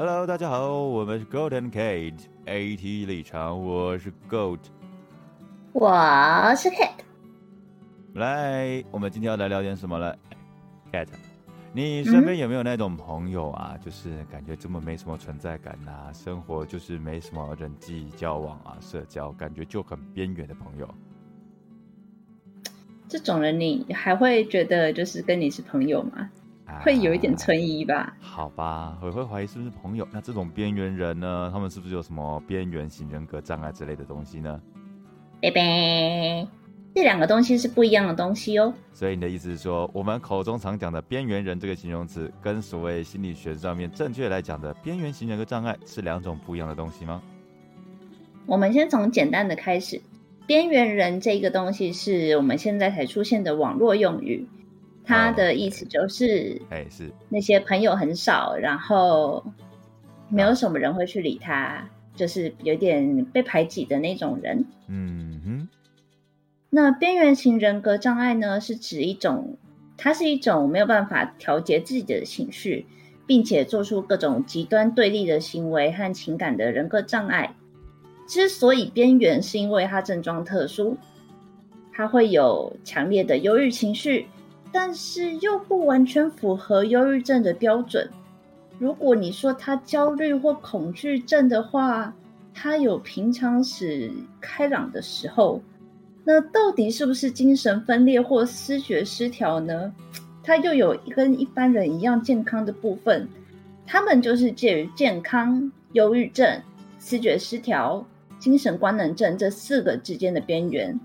Hello，大家好，我们是 Goat and Kate AT 立场，我是 Goat，我是 Kate。来，我们今天要来聊点什么了？Kate，你身边有没有那种朋友啊？就是感觉这么没什么存在感呐，生活就是没什么人际交往啊，社交感觉就很边缘的朋友。这种人，你还会觉得就是跟你是朋友吗？会有一点存疑吧。好吧，我会怀疑是不是朋友。那这种边缘人呢？他们是不是有什么边缘型人格障碍之类的东西呢？拜拜，这两个东西是不一样的东西哦。所以你的意思是说，我们口中常讲的边缘人这个形容词，跟所谓心理学上面正确来讲的边缘型人格障碍是两种不一样的东西吗？我们先从简单的开始。边缘人这个东西是我们现在才出现的网络用语，它的意思就是，哎，是那些朋友很少，然后没有什么人会去理他，就是有点被排挤的那种人。嗯哼。那边缘型人格障碍呢，是指一种，它是一种没有办法调节自己的情绪，并且做出各种极端对立的行为和情感的人格障碍。之所以边缘，是因为它症状特殊，它会有强烈的忧郁情绪，但是又不完全符合忧郁症的标准。如果你说他焦虑或恐惧症的话，他有平常时开朗的时候，那到底是不是精神分裂或思觉失调呢？他又有跟一般人一样健康的部分，他们就是介于健康、忧郁症、思觉失调。精神官能症这四个之间的边缘，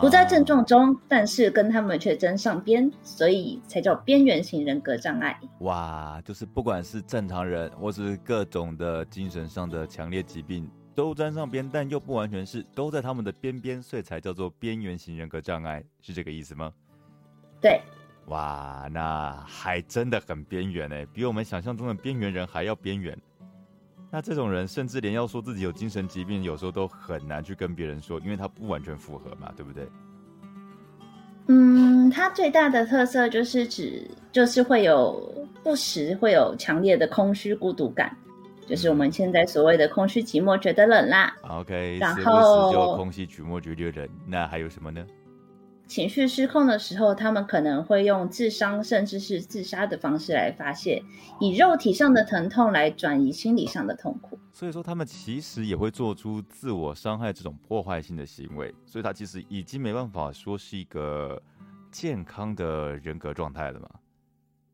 不在症状中，但是跟他们却沾上边，所以才叫边缘型人格障碍。哇，就是不管是正常人，或是各种的精神上的强烈疾病，都沾上边，但又不完全是，都在他们的边边，所以才叫做边缘型人格障碍，是这个意思吗？对。哇，那还真的很边缘呢，比我们想象中的边缘人还要边缘。那这种人甚至连要说自己有精神疾病，有时候都很难去跟别人说，因为他不完全符合嘛，对不对？嗯，他最大的特色就是指，就是会有不时会有强烈的空虚孤独感，就是我们现在所谓的空虚寂寞，觉得冷啦。OK，然后就空虚寂寞觉得冷，那还有什么呢？情绪失控的时候，他们可能会用自伤甚至是自杀的方式来发泄，以肉体上的疼痛来转移心理上的痛苦。所以说，他们其实也会做出自我伤害这种破坏性的行为。所以，他其实已经没办法说是一个健康的人格状态了嘛？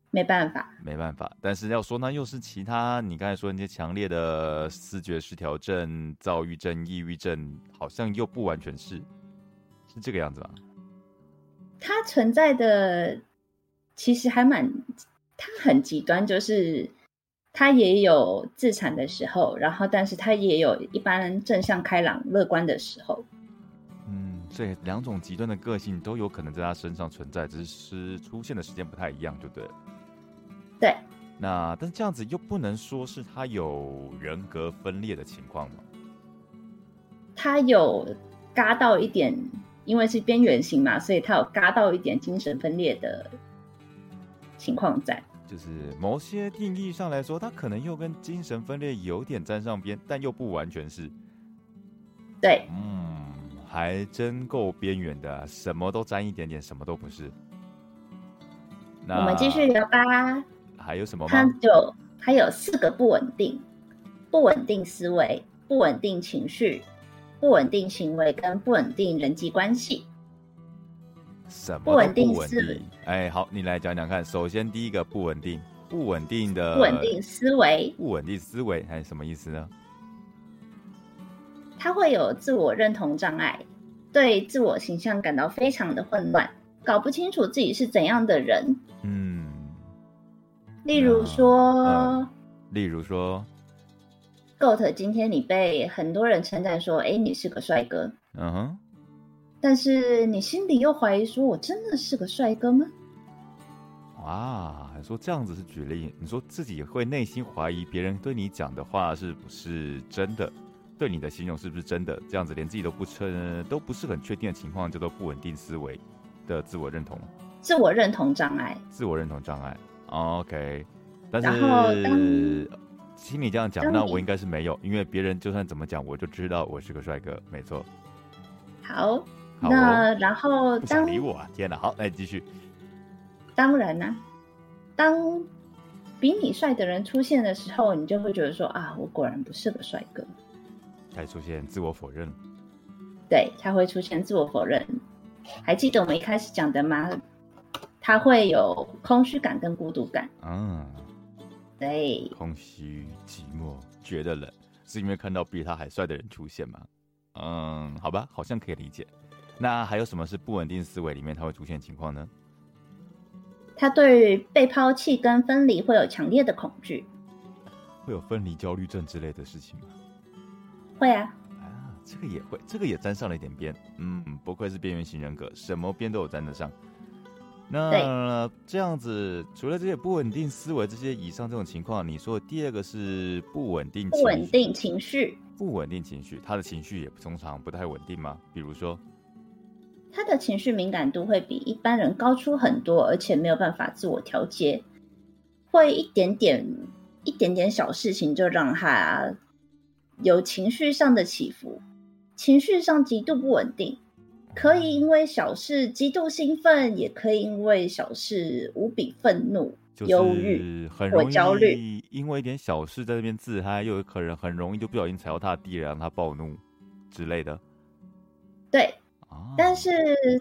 没办法，没办法。但是要说那又是其他你刚才说那些强烈的视觉失调症、躁郁症、抑郁症，好像又不完全是，是这个样子吗？它存在的其实还蛮，它很极端，就是它也有自残的时候，然后但是它也有一般正向、开朗、乐观的时候。嗯，所以两种极端的个性都有可能在他身上存在，只是出现的时间不太一样，就对了。对。那但是这样子又不能说是他有人格分裂的情况吗？他有嘎到一点。因为是边缘型嘛，所以他有嘎到一点精神分裂的情况在。就是某些定义上来说，他可能又跟精神分裂有点沾上边，但又不完全是。对，嗯，还真够边缘的，什么都沾一点点，什么都不是。那我们继续聊吧。还有什么吗？他就还有四个不稳定：不稳定思维、不稳定情绪。不稳定行为跟不稳定人际关系，什么不稳定思维？哎，好，你来讲讲看。首先，第一个不稳定，不稳定的不稳定思维，不稳定思维还是什么意思呢？他会有自我认同障碍，对自我形象感到非常的混乱，搞不清楚自己是怎样的人。嗯，例如说，例如说。Goat，今天你被很多人称赞说：“哎，你是个帅哥。”嗯哼，但是你心里又怀疑说：“我真的是个帅哥吗？”哇，说这样子是举例，你说自己会内心怀疑别人对你讲的话是不是真的，对你的形容是不是真的？这样子连自己都不称，都不是很确定的情况，叫做不稳定思维的自我认同，自我认同障碍，自我认同障碍。OK。但是听你这样讲，那我应该是没有，因为别人就算怎么讲，我就知道我是个帅哥，没错。好，那然后不想理我啊！天哪，好，来继续。当然呢，当比你帅的人出现的时候，你就会觉得说啊，我果然不是个帅哥。才出现自我否认。对，他会出现自我否认。还记得我们一开始讲的吗？他会有空虚感跟孤独感。嗯，对，空虚、寂寞、觉得冷，是因为看到比他还帅的人出现吗？嗯，好吧，好像可以理解。那还有什么是不稳定思维里面它会出现情况呢？他对被抛弃跟分离会有强烈的恐惧，会有分离焦虑症之类的事情吗？会啊。啊，这个也会，这个也沾上了一点边。嗯，不愧是边缘型人格，什么边都有沾得上。那这样子，除了这些不稳定思维这些以上这种情况，你说第二个是不稳定不稳定情绪。不稳定情绪，他的情绪也通常不太稳定吗？比如说，他的情绪敏感度会比一般人高出很多，而且没有办法自我调节，会一点点、一点点小事情就让他有情绪上的起伏，情绪上极度不稳定，可以因为小事极度兴奋，也可以因为小事无比愤怒。忧郁或焦虑，因为一点小事在那边自嗨，又有可能很容易就不小心踩到他的地雷，让他暴怒之类的。对，但是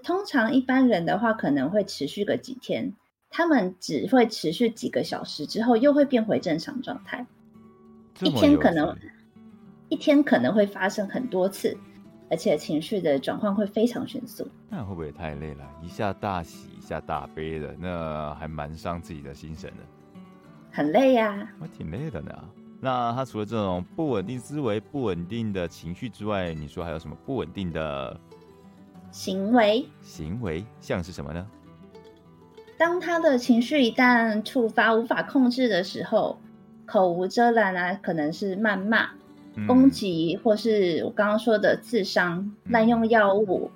通常一般人的话，可能会持续个几天，他们只会持续几个小时之后，又会变回正常状态。一天可能一天可能会发生很多次。而且情绪的转换会非常迅速，那会不会太累了？一下大喜，一下大悲的，那还蛮伤自己的心神的。很累呀，我挺累的呢。那他除了这种不稳定思维、不稳定的情绪之外，你说还有什么不稳定的行为？行为像是什么呢？当他的情绪一旦触发无法控制的时候，口无遮拦啊，可能是谩骂。攻击，或是我刚刚说的自伤、滥用药物，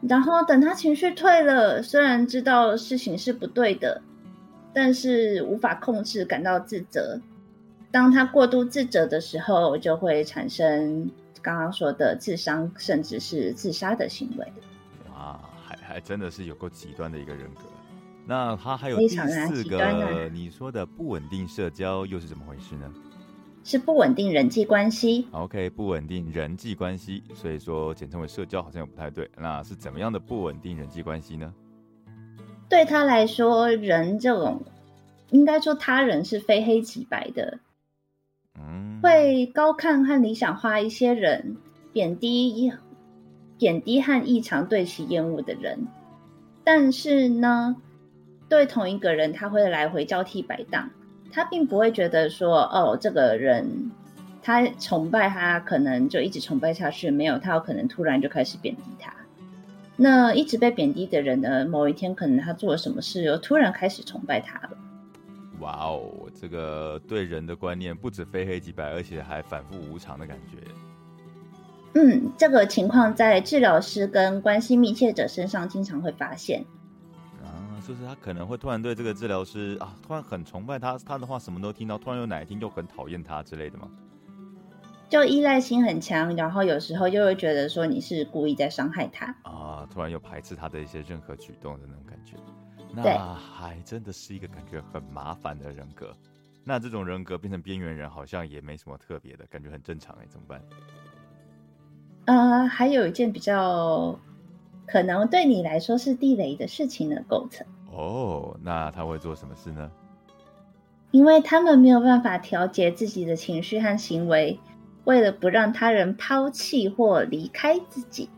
然后等他情绪退了，虽然知道事情是不对的，但是无法控制，感到自责。当他过度自责的时候，就会产生刚刚说的自伤，甚至是自杀的行为。哇，还还真的是有够极端的一个人格。那他还有第四个，你说的不稳定社交又是怎么回事呢？是不稳定人际关系。OK，不稳定人际关系，所以说简称为社交，好像也不太对。那是怎么样的不稳定人际关系呢？对他来说，人这种应该说他人是非黑即白的，嗯，会高看和理想化一些人，贬低贬低和异常对其厌恶的人。但是呢，对同一个人，他会来回交替摆荡。他并不会觉得说，哦，这个人他崇拜他，可能就一直崇拜下去。没有，他有可能突然就开始贬低他。那一直被贬低的人呢？某一天，可能他做了什么事，又突然开始崇拜他了。哇哦，这个对人的观念不止非黑即白，而且还反复无常的感觉。嗯，这个情况在治疗师跟关系密切者身上经常会发现。就是他可能会突然对这个治疗师啊，突然很崇拜他，他的话什么都听到，突然有哪一天就很讨厌他之类的吗？就依赖心很强，然后有时候又会觉得说你是故意在伤害他啊，突然又排斥他的一些任何举动的那种感觉，那还真的是一个感觉很麻烦的人格。那这种人格变成边缘人，好像也没什么特别的感觉，很正常哎，怎么办？呃，还有一件比较可能对你来说是地雷的事情的构成。哦，那他会做什么事呢？因为他们没有办法调节自己的情绪和行为，为了不让他人抛弃或离开自己，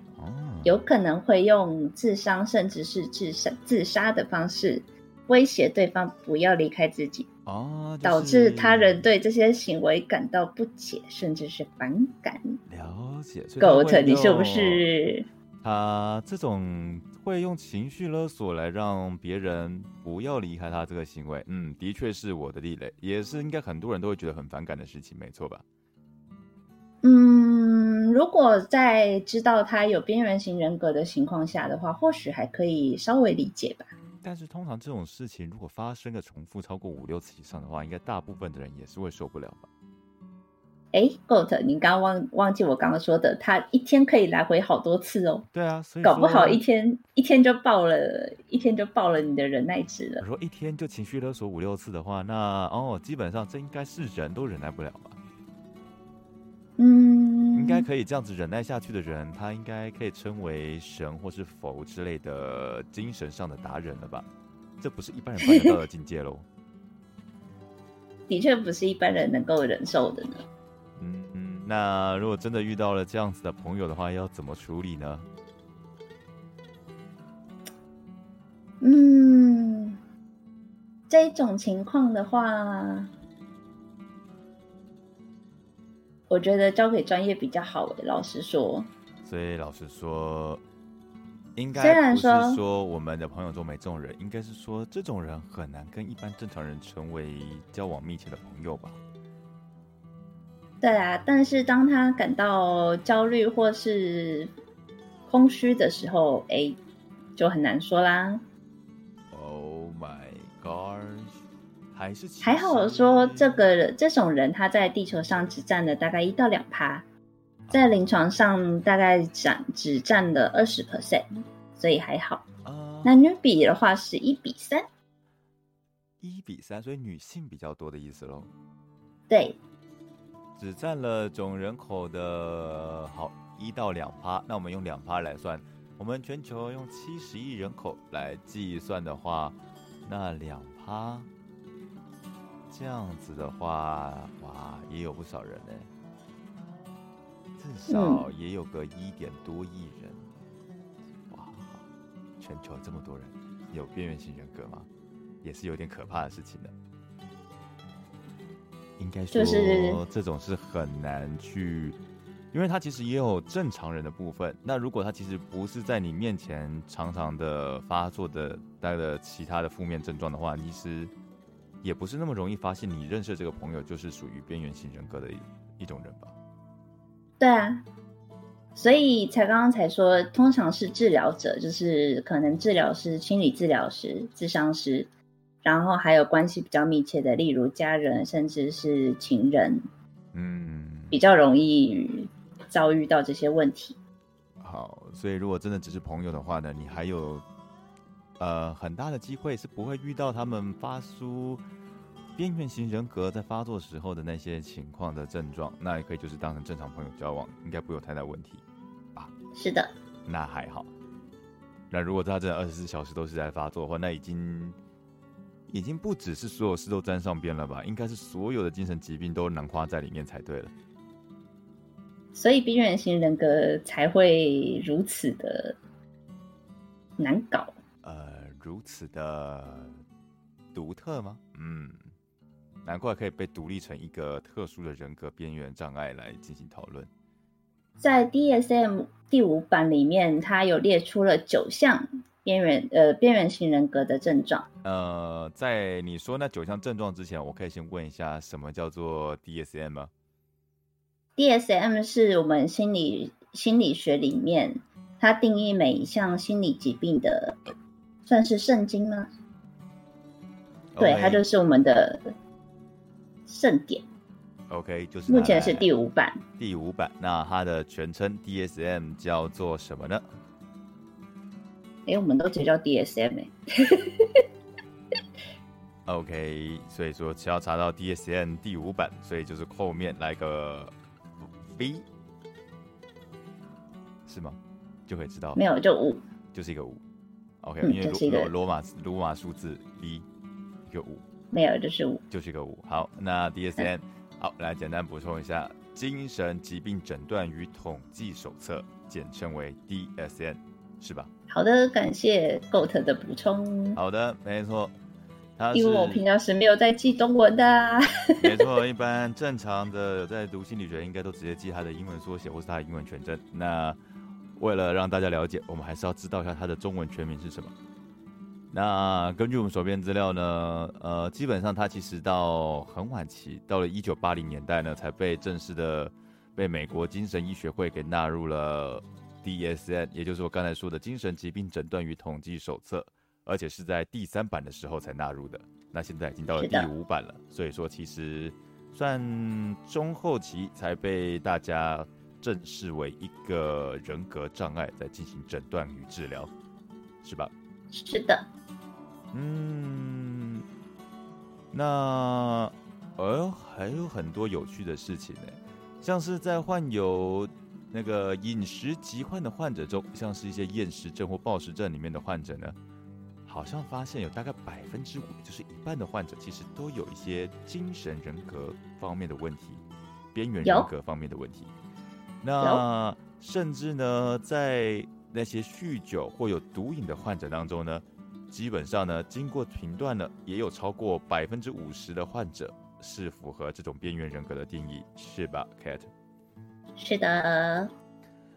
有可能会用自伤甚至是自杀自杀的方式威胁对方不要离开自己，哦，导致他人对这些行为感到不解，甚至是反感。了解，Goat，你是不是？他这种会用情绪勒索来让别人不要离开他这个行为，嗯，的确是我的地雷，也是应该很多人都会觉得很反感的事情，没错吧？嗯，如果在知道他有边缘型人格的情况下的话，或许还可以稍微理解吧。但是通常这种事情如果发生个重复超过五六次以上的话，应该大部分的人也是会受不了吧？哎，Goat，你刚刚忘忘记我刚刚说的，他一天可以来回好多次哦。对啊，所以搞不好一天一天就爆了，一天就爆了你的忍耐值了。我说一天就情绪勒索五六次的话，那哦，基本上这应该是人都忍耐不了吧？嗯，应该可以这样子忍耐下去的人，他应该可以称为神或是佛之类的精神上的达人了吧？这不是一般人办得到的境界喽。的确不是一般人能够忍受的呢。那如果真的遇到了这样子的朋友的话，要怎么处理呢？嗯，这种情况的话，我觉得交给专业比较好。老实说，所以老实说，应该不是说我们的朋友中没这种人，应该是说这种人很难跟一般正常人成为交往密切的朋友吧。对啊，但是当他感到焦虑或是空虚的时候，哎，就很难说啦。Oh my god！还是还好说，这个这种人他在地球上只占了大概一到两趴，在临床上大概占只占了二十 percent，所以还好。男女比的话是一比三，一比三，所以女性比较多的意思喽。对。只占了总人口的好一到两趴，那我们用两趴来算，我们全球用七十亿人口来计算的话，那两趴这样子的话，哇，也有不少人呢，至少也有个一点多亿人，哇，全球这么多人有边缘型人格吗？也是有点可怕的事情的。应该说，这种是很难去，因为他其实也有正常人的部分。那如果他其实不是在你面前常常的发作的带了其他的负面症状的话，其实也不是那么容易发现你认识这个朋友就是属于边缘型人格的一一种人吧？对啊，所以才刚刚才说，通常是治疗者，就是可能治疗师、心理治疗师、智商师。然后还有关系比较密切的，例如家人，甚至是情人，嗯，比较容易遭遇到这些问题。好，所以如果真的只是朋友的话呢，你还有呃很大的机会是不会遇到他们发出边缘型人格在发作时候的那些情况的症状，那也可以就是当成正常朋友交往，应该不会有太大问题啊。是的，那还好。那如果他真的二十四小时都是在发作的话，那已经。已经不只是所有事都沾上边了吧？应该是所有的精神疾病都囊括在里面才对了。所以边缘型人格才会如此的难搞。呃，如此的独特吗？嗯，难怪可以被独立成一个特殊的人格边缘障碍来进行讨论。在 DSM 第五版里面，它有列出了九项。边缘呃，边缘型人格的症状。呃，在你说那九项症状之前，我可以先问一下，什么叫做 DSM 吗？DSM 是我们心理心理学里面，它定义每一项心理疾病的，算是圣经吗？对，它就是我们的圣典。OK，就是目前是第五版。第五版，那它的全称 DSM 叫做什么呢？哎，我们都直接叫 DSM 哎。OK，所以说只要查到 DSM 第五版，所以就是后面来个 V，是吗？就可以知道。没有，就五，就是一个五。OK，因为罗罗马罗马数字 V，一个五。没有，就是五，就是一个五。好，那 DSM，好，来简单补充一下，《精神疾病诊断与统计手册》，简称为 DSM，是吧？好的，感谢 Goat 的补充。好的，没错，因为我平常是没有在记中文的。没错，一般正常的在读心理学，应该都直接记他的英文缩写或是他的英文全称。那为了让大家了解，我们还是要知道一下他的中文全名是什么。那根据我们手边资料呢，呃，基本上他其实到很晚期，到了一九八零年代呢，才被正式的被美国精神医学会给纳入了。DSM，也就是我刚才说的《精神疾病诊断与统计手册》，而且是在第三版的时候才纳入的。那现在已经到了第五版了，所以说其实算中后期才被大家正视为一个人格障碍，在进行诊断与治疗，是吧？是的。嗯，那呃还有很多有趣的事情呢，像是在患有那个饮食疾患的患者中，像是一些厌食症或暴食症里面的患者呢。好像发现有大概百分之五，就是一半的患者，其实都有一些精神人格方面的问题，边缘人格方面的问题。那甚至呢，在那些酗酒或有毒瘾的患者当中呢，基本上呢，经过评断呢，也有超过百分之五十的患者是符合这种边缘人格的定义，是吧，Cat？是的。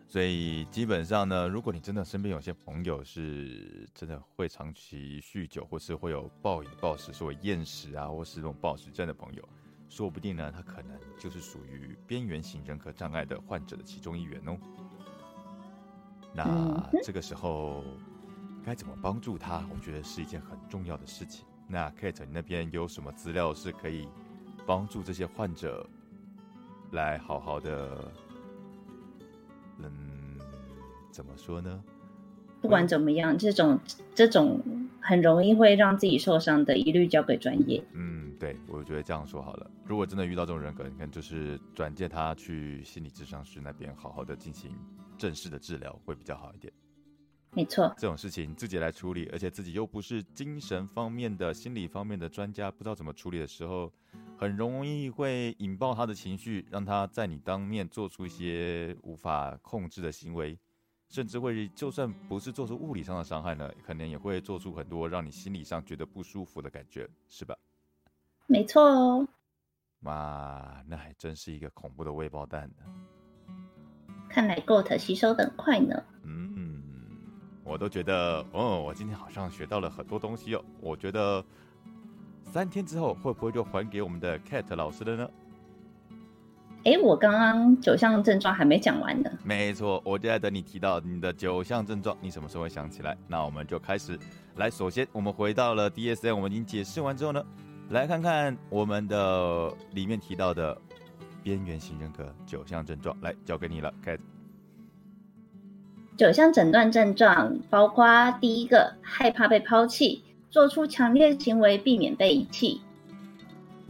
所以基本上呢，如果你真的身边有些朋友是真的会长期酗酒，或是会有暴饮暴食、所谓厌食啊，或是这种暴食症的朋友，说不定呢，他可能就是属于边缘型人格障碍的患者的其中一员哦。那这个时候该怎么帮助他？我觉得是一件很重要的事情。那 Kate，你那边有什么资料是可以帮助这些患者来好好的？嗯，怎么说呢？不管怎么样，这种这种很容易会让自己受伤的，一律交给专业。嗯，对，我觉得这样说好了。如果真的遇到这种人格，你看就是转介他去心理咨商师那边，好好的进行正式的治疗，会比较好一点。没错，这种事情自己来处理，而且自己又不是精神方面的、心理方面的专家，不知道怎么处理的时候。很容易会引爆他的情绪，让他在你当面做出一些无法控制的行为，甚至会就算不是做出物理上的伤害呢，可能也会做出很多让你心理上觉得不舒服的感觉，是吧？没错哦。哇，那还真是一个恐怖的未爆弹呢。看来 GOAT 吸收的很快呢。嗯，我都觉得，哦，我今天好像学到了很多东西哦。我觉得。三天之后会不会就还给我们的 Cat 老师了呢？哎，我刚刚九项症状还没讲完呢。没错，我就在等你提到你的九项症状，你什么时候会想起来？那我们就开始来。首先，我们回到了 DSM，我们已经解释完之后呢，来看看我们的里面提到的边缘型人格九项症状，来交给你了，Cat。九项诊断症状包括第一个，害怕被抛弃。做出强烈行为避免被遗弃。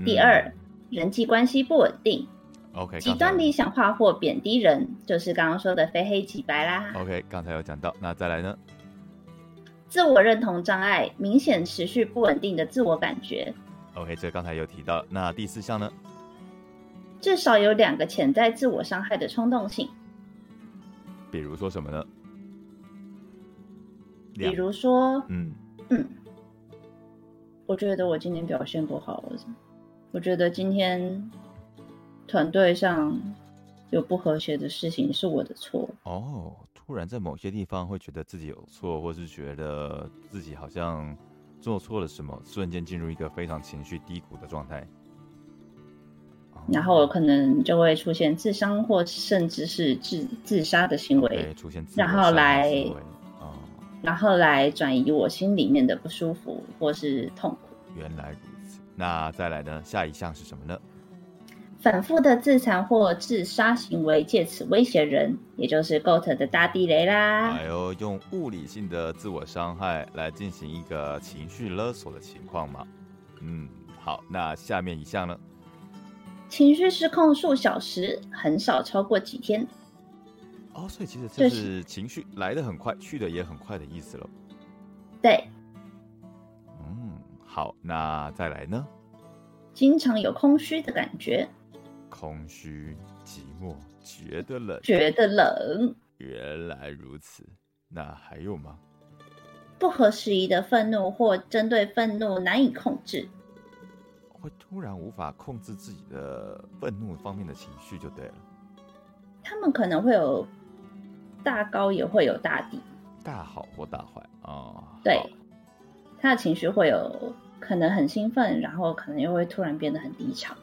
第二，人际关系不稳定。OK，极端理想化或贬低人，就是刚刚说的非黑即白啦。OK，刚才有讲到，那再来呢？自我认同障碍，明显持续不稳定的自我感觉。OK，这刚才有提到。那第四项呢？至少有两个潜在自我伤害的冲动性。比如说什么呢？比如说，嗯嗯。我觉得我今天表现不好，我觉得今天团队上有不和谐的事情是我的错。哦，突然在某些地方会觉得自己有错，或是觉得自己好像做错了什么，瞬间进入一个非常情绪低谷的状态，然后可能就会出现自伤或甚至是自自杀的行为，出现，然后来。然后来转移我心里面的不舒服或是痛苦。原来如此，那再来呢？下一项是什么呢？反复的自残或自杀行为，借此威胁人，也就是 GOAT 的大地雷啦。还有用物理性的自我伤害来进行一个情绪勒索的情况吗？嗯，好，那下面一项呢？情绪失控数小时，很少超过几天。哦，所以其实这是情绪来的很快，去的也很快的意思了。对。嗯，好，那再来呢？经常有空虚的感觉。空虚、寂寞，觉得冷。觉得冷。原来如此，那还有吗？不合时宜的愤怒或针对愤怒难以控制。会突然无法控制自己的愤怒方面的情绪，就对了。他们可能会有。大高也会有大低，大好或大坏啊。对，他的情绪会有可能很兴奋，然后可能又会突然变得很低潮。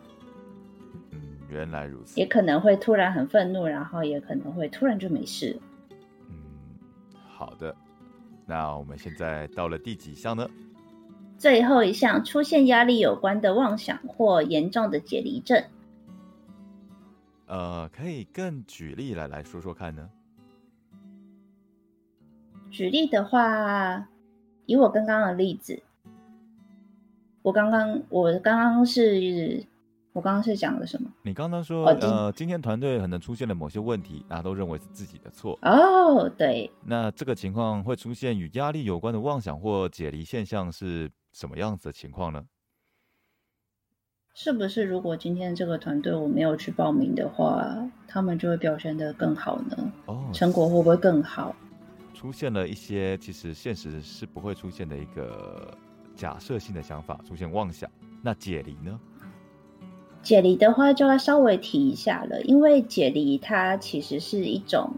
嗯，原来如此。也可能会突然很愤怒，然后也可能会突然就没事。嗯，好的。那我们现在到了第几项呢？最后一项，出现压力有关的妄想或严重的解离症。呃，可以更举例来来说说看呢？举例的话，以我刚刚的例子，我刚刚我刚刚是，我刚刚是讲了什么？你刚刚说，呃，今天团队可能出现了某些问题，大家都认为是自己的错。哦，对。那这个情况会出现与压力有关的妄想或解离现象是什么样子的情况呢？是不是如果今天这个团队我没有去报名的话，他们就会表现得更好呢？哦，成果会不会更好？出现了一些其实现实是不会出现的一个假设性的想法，出现妄想。那解离呢？解离的话就要稍微提一下了，因为解离它其实是一种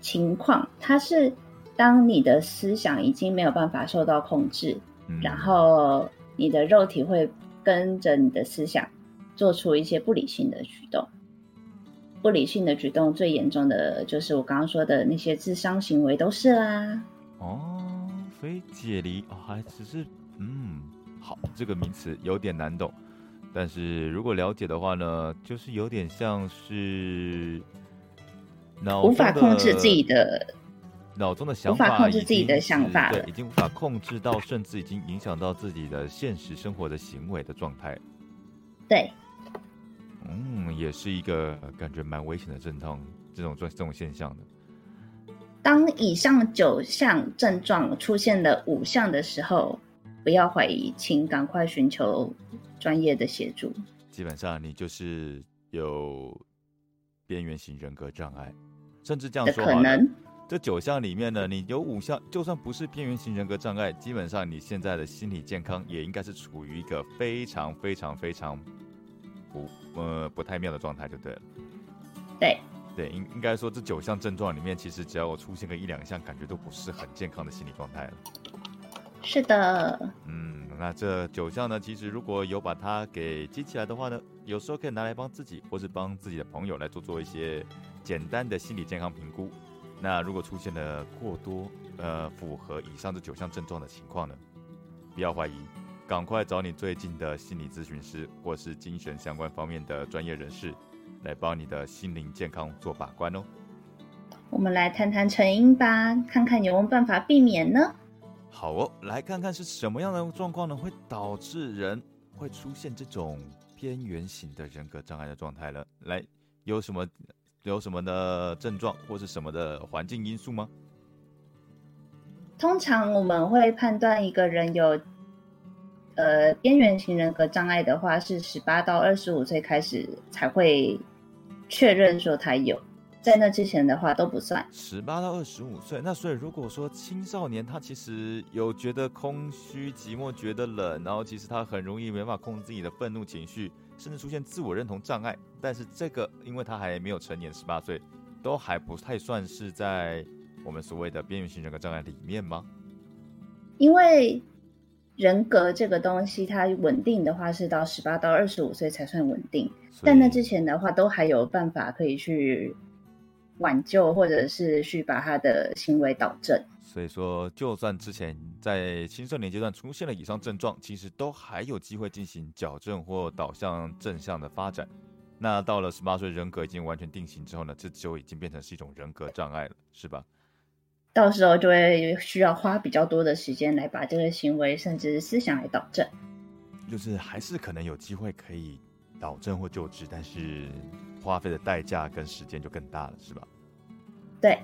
情况，它是当你的思想已经没有办法受到控制，然后你的肉体会。跟着你的思想做出一些不理性的举动，不理性的举动最严重的就是我刚刚说的那些智商行为都是啦。哦，所以解离哦，还只是嗯，好，这个名词有点难懂，但是如果了解的话呢，就是有点像是脑无法控制自己的。脑中的想法无法控制自己的想法对，已经无法控制到，甚至已经影响到自己的现实生活的行为的状态。对，嗯，也是一个感觉蛮危险的症状，这种这种现象的。当以上九项症状出现了五项的时候，不要怀疑，请赶快寻求专业的协助。基本上，你就是有边缘型人格障碍，甚至这样说可能。这九项里面呢，你有五项，就算不是边缘型人格障碍，基本上你现在的心理健康也应该是处于一个非常非常非常不呃不太妙的状态，就对了。对对，应应该说这九项症状里面，其实只要我出现个一两项，感觉都不是很健康的心理状态了。是的。嗯，那这九项呢，其实如果有把它给记起来的话呢，有时候可以拿来帮自己，或是帮自己的朋友来做做一些简单的心理健康评估。那如果出现了过多呃符合以上这九项症状的情况呢，不要怀疑，赶快找你最近的心理咨询师或是精神相关方面的专业人士，来帮你的心灵健康做把关哦。我们来谈谈成因吧，看看有没有办法避免呢？好哦，来看看是什么样的状况呢，会导致人会出现这种边缘型的人格障碍的状态了。来，有什么？有什么的症状或是什么的环境因素吗？通常我们会判断一个人有呃边缘型人格障碍的话，是十八到二十五岁开始才会确认说他有，在那之前的话都不算。十八到二十五岁，那所以如果说青少年他其实有觉得空虚、寂寞、觉得冷，然后其实他很容易没办法控制自己的愤怒情绪。甚至出现自我认同障碍，但是这个因为他还没有成年，十八岁，都还不太算是在我们所谓的边缘型人格障碍里面吗？因为人格这个东西，它稳定的话是到十八到二十五岁才算稳定，但那之前的话都还有办法可以去挽救，或者是去把他的行为导正。所以说，就算之前在青少年阶段出现了以上症状，其实都还有机会进行矫正或导向正向的发展。那到了十八岁，人格已经完全定型之后呢，这就已经变成是一种人格障碍了，是吧？到时候就会需要花比较多的时间来把这个行为甚至思想来导正。就是还是可能有机会可以导正或救治，但是花费的代价跟时间就更大了，是吧？对。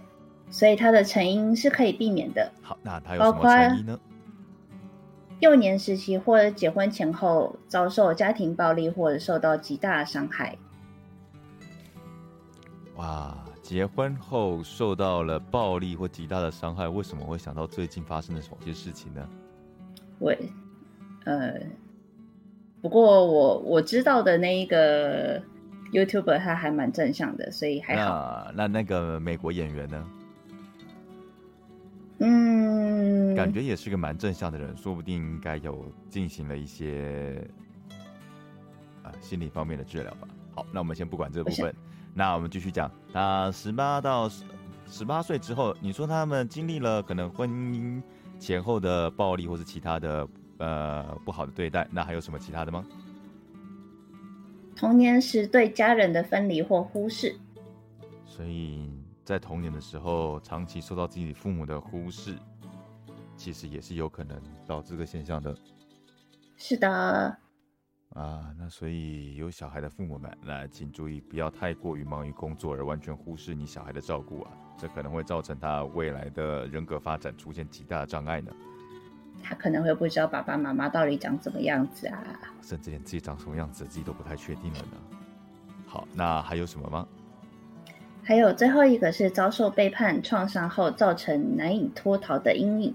所以它的成因是可以避免的。好，那它有什么成因呢？幼年时期或者结婚前后遭受家庭暴力或者受到极大的伤害。哇，结婚后受到了暴力或极大的伤害，为什么会想到最近发生的某些事情呢？我，呃，不过我我知道的那一个 YouTuber 他还蛮正向的，所以还好。那那个美国演员呢？嗯，感觉也是个蛮正向的人，说不定应该有进行了一些啊心理方面的治疗吧。好，那我们先不管这部分，那我们继续讲。他十八到十八岁之后，你说他们经历了可能婚姻前后的暴力或是其他的呃不好的对待，那还有什么其他的吗？童年时对家人的分离或忽视，所以在童年的时候长期受到自己父母的忽视，其实也是有可能导致这个现象的。是的。啊，那所以有小孩的父母们，那请注意不要太过于忙于工作而完全忽视你小孩的照顾啊，这可能会造成他未来的人格发展出现极大的障碍呢。他可能会不知道爸爸妈妈到底长什么样子啊，甚至连自己长什么样子自己都不太确定了呢。好，那还有什么吗？还有最后一个是遭受背叛创伤后造成难以脱逃的阴影。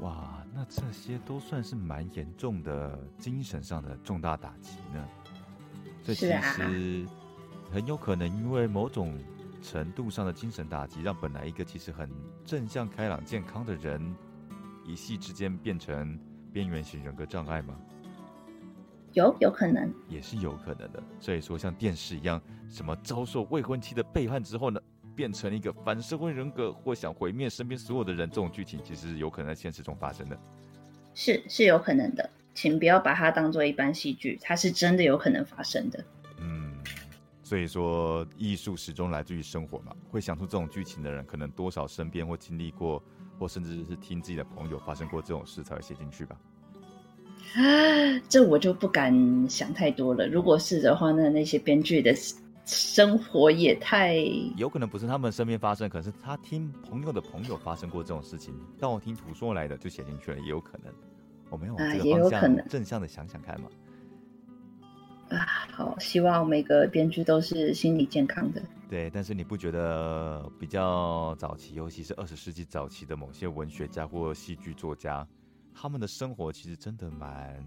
哇。那这些都算是蛮严重的精神上的重大打击呢。这其实很有可能因为某种程度上的精神打击，让本来一个其实很正向、开朗、健康的人，一夕之间变成边缘型人格障碍吗？有，有可能，也是有可能的。所以说，像电视一样，什么遭受未婚妻的背叛之后呢？变成一个反社会人格或想毁灭身边所有的人，这种剧情其实有可能在现实中发生的，是是有可能的，请不要把它当做一般戏剧，它是真的有可能发生的。嗯，所以说艺术始终来自于生活嘛，会想出这种剧情的人，可能多少身边或经历过，或甚至是听自己的朋友发生过这种事才会写进去吧。啊，这我就不敢想太多了。如果是的话，那那些编剧的。生活也太有可能不是他们身边发生，可是他听朋友的朋友发生过这种事情，道听途说来的就写进去了，也有可能。我们往这个方向正向的想想看嘛。啊，好，希望每个编剧都是心理健康的。对，但是你不觉得比较早期，尤其是二十世纪早期的某些文学家或戏剧作家，他们的生活其实真的蛮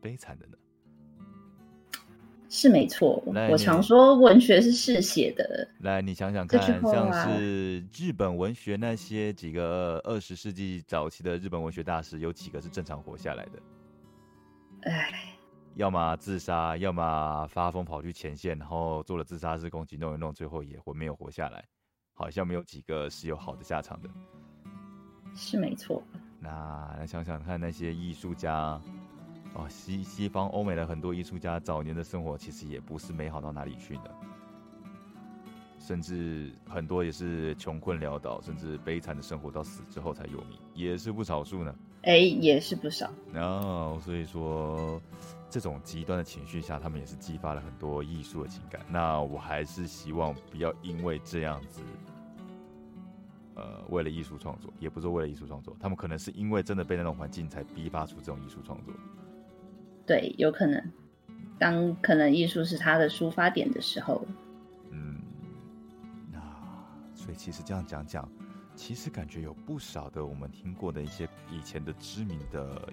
悲惨的呢？是没错，我常说文学是嗜血的。来，你想想看，像是日本文学那些几个二十世纪早期的日本文学大师，有几个是正常活下来的？哎，要么自杀，要么发疯跑去前线，然后做了自杀式攻击，弄一弄，最后也活没有活下来，好像没有几个是有好的下场的。是没错。那来想想看，那些艺术家。哦，西西方欧美的很多艺术家早年的生活其实也不是美好到哪里去的，甚至很多也是穷困潦倒，甚至悲惨的生活到死之后才有名，也是不少数呢。哎，也是不少。哦，所以说这种极端的情绪下，他们也是激发了很多艺术的情感。那我还是希望不要因为这样子，呃，为了艺术创作，也不是为了艺术创作，他们可能是因为真的被那种环境才逼发出这种艺术创作。对，有可能，当可能艺术是他的抒发点的时候，嗯，那所以其实这样讲讲，其实感觉有不少的我们听过的一些以前的知名的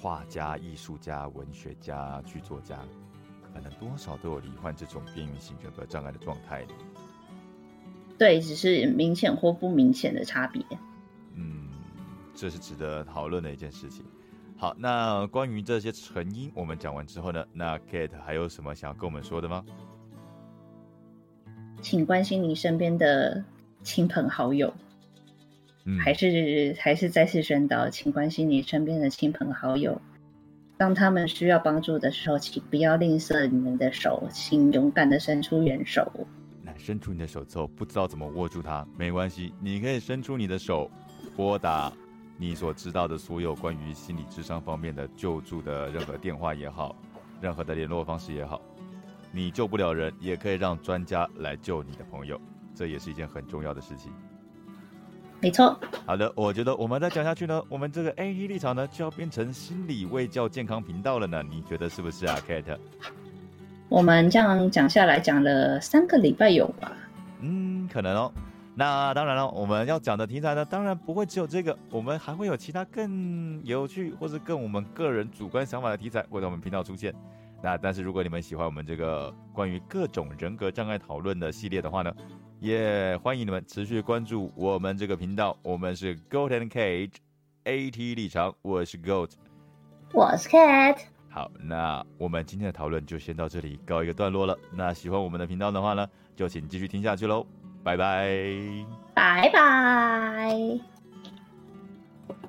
画家、艺术家、文学家、剧作家，可能多少都有罹患这种边缘性人格障碍的状态。对，只是明显或不明显的差别。嗯，这是值得讨论的一件事情。好，那关于这些成因，我们讲完之后呢，那 Kate 还有什么想要跟我们说的吗？请关心你身边的亲朋好友，嗯，还是还是再次宣导，请关心你身边的亲朋好友，当他们需要帮助的时候，请不要吝啬你们的手，请勇敢的伸出援手。那伸出你的手之后，不知道怎么握住它，没关系，你可以伸出你的手，拨打。你所知道的所有关于心理智商方面的救助的任何电话也好，任何的联络方式也好，你救不了人，也可以让专家来救你的朋友，这也是一件很重要的事情。没错。好的，我觉得我们再讲下去呢，我们这个 A E 立场呢就要变成心理卫教健康频道了呢，你觉得是不是啊，Kate？我们这样讲下来讲了三个礼拜有吧？嗯，可能哦。那当然了，我们要讲的题材呢，当然不会只有这个，我们还会有其他更有趣或者更我们个人主观想法的题材会在我们频道出现。那但是如果你们喜欢我们这个关于各种人格障碍讨论的系列的话呢，也欢迎你们持续关注我们这个频道。我们是 Goat and Cage，AT 立场，我是 Goat，我是 Cat。好，那我们今天的讨论就先到这里告一个段落了。那喜欢我们的频道的话呢，就请继续听下去喽。拜拜，拜拜。